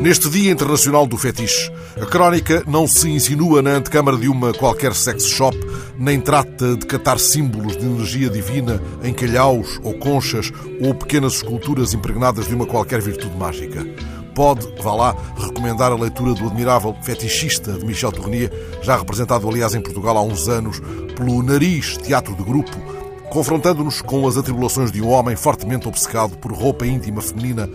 Neste Dia Internacional do Fetiche, a crónica não se insinua na antecâmara de uma qualquer sex shop, nem trata de catar símbolos de energia divina em calhaus ou conchas ou pequenas esculturas impregnadas de uma qualquer virtude mágica. Pode, vá lá, recomendar a leitura do admirável fetichista de Michel Tournier, já representado, aliás, em Portugal há uns anos, pelo Nariz Teatro de Grupo, confrontando-nos com as atribulações de um homem fortemente obcecado por roupa íntima feminina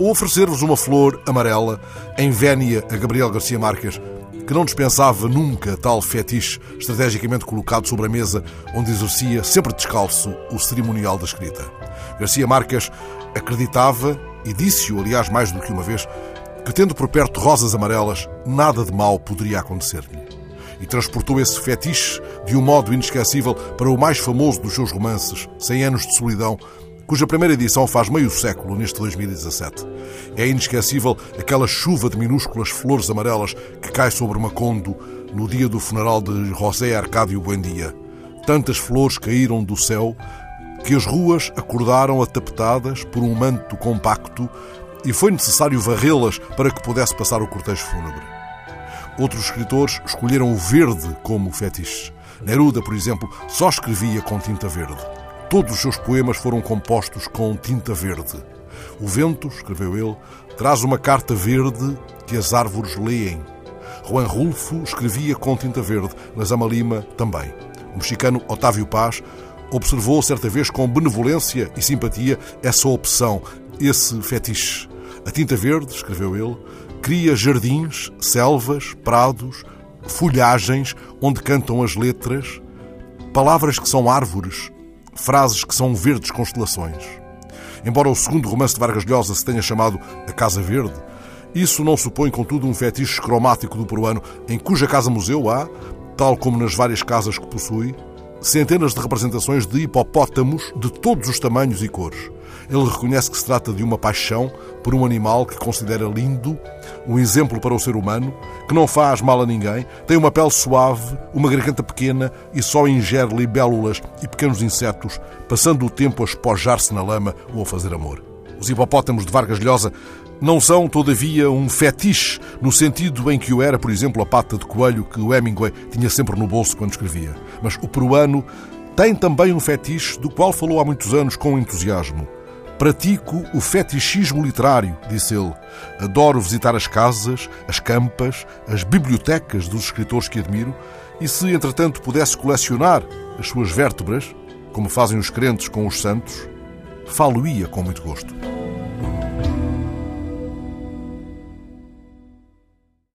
ou oferecer-vos uma flor amarela em vénia a Gabriel Garcia Marques, que não dispensava nunca tal fetiche estrategicamente colocado sobre a mesa onde exercia, sempre descalço, o cerimonial da escrita. Garcia Marques acreditava, e disse-o, aliás, mais do que uma vez, que tendo por perto rosas amarelas, nada de mal poderia acontecer-lhe. E transportou esse fetiche de um modo inesquecível para o mais famoso dos seus romances, Cem Anos de Solidão, cuja primeira edição faz meio século neste 2017. É inesquecível aquela chuva de minúsculas flores amarelas que cai sobre Macondo no dia do funeral de José Arcádio Buendia. Tantas flores caíram do céu que as ruas acordaram atapetadas por um manto compacto e foi necessário varrê-las para que pudesse passar o cortejo fúnebre. Outros escritores escolheram o verde como fetiche. Neruda, por exemplo, só escrevia com tinta verde. Todos os seus poemas foram compostos com tinta verde. O vento, escreveu ele, traz uma carta verde que as árvores leem. Juan Rulfo escrevia com tinta verde, mas Amalima também. O mexicano Otávio Paz observou certa vez com benevolência e simpatia essa opção, esse fetiche. A tinta verde, escreveu ele, cria jardins, selvas, prados, folhagens onde cantam as letras, palavras que são árvores, frases que são verdes constelações. Embora o segundo romance de Vargas Llosa se tenha chamado A Casa Verde, isso não supõe, contudo, um fetiche cromático do peruano, em cuja casa-museu há, tal como nas várias casas que possui, centenas de representações de hipopótamos de todos os tamanhos e cores. Ele reconhece que se trata de uma paixão por um animal que considera lindo, um exemplo para o ser humano, que não faz mal a ninguém, tem uma pele suave, uma garganta pequena e só ingere libélulas e pequenos insetos, passando o tempo a espojar-se na lama ou a fazer amor. Os hipopótamos de Vargas Llosa não são, todavia, um fetiche, no sentido em que o era, por exemplo, a pata de coelho que o Hemingway tinha sempre no bolso quando escrevia. Mas o peruano tem também um fetiche do qual falou há muitos anos com entusiasmo. Pratico o fetichismo literário, disse ele. Adoro visitar as casas, as campas, as bibliotecas dos escritores que admiro e se, entretanto, pudesse colecionar as suas vértebras, como fazem os crentes com os santos, falo-ia com muito gosto.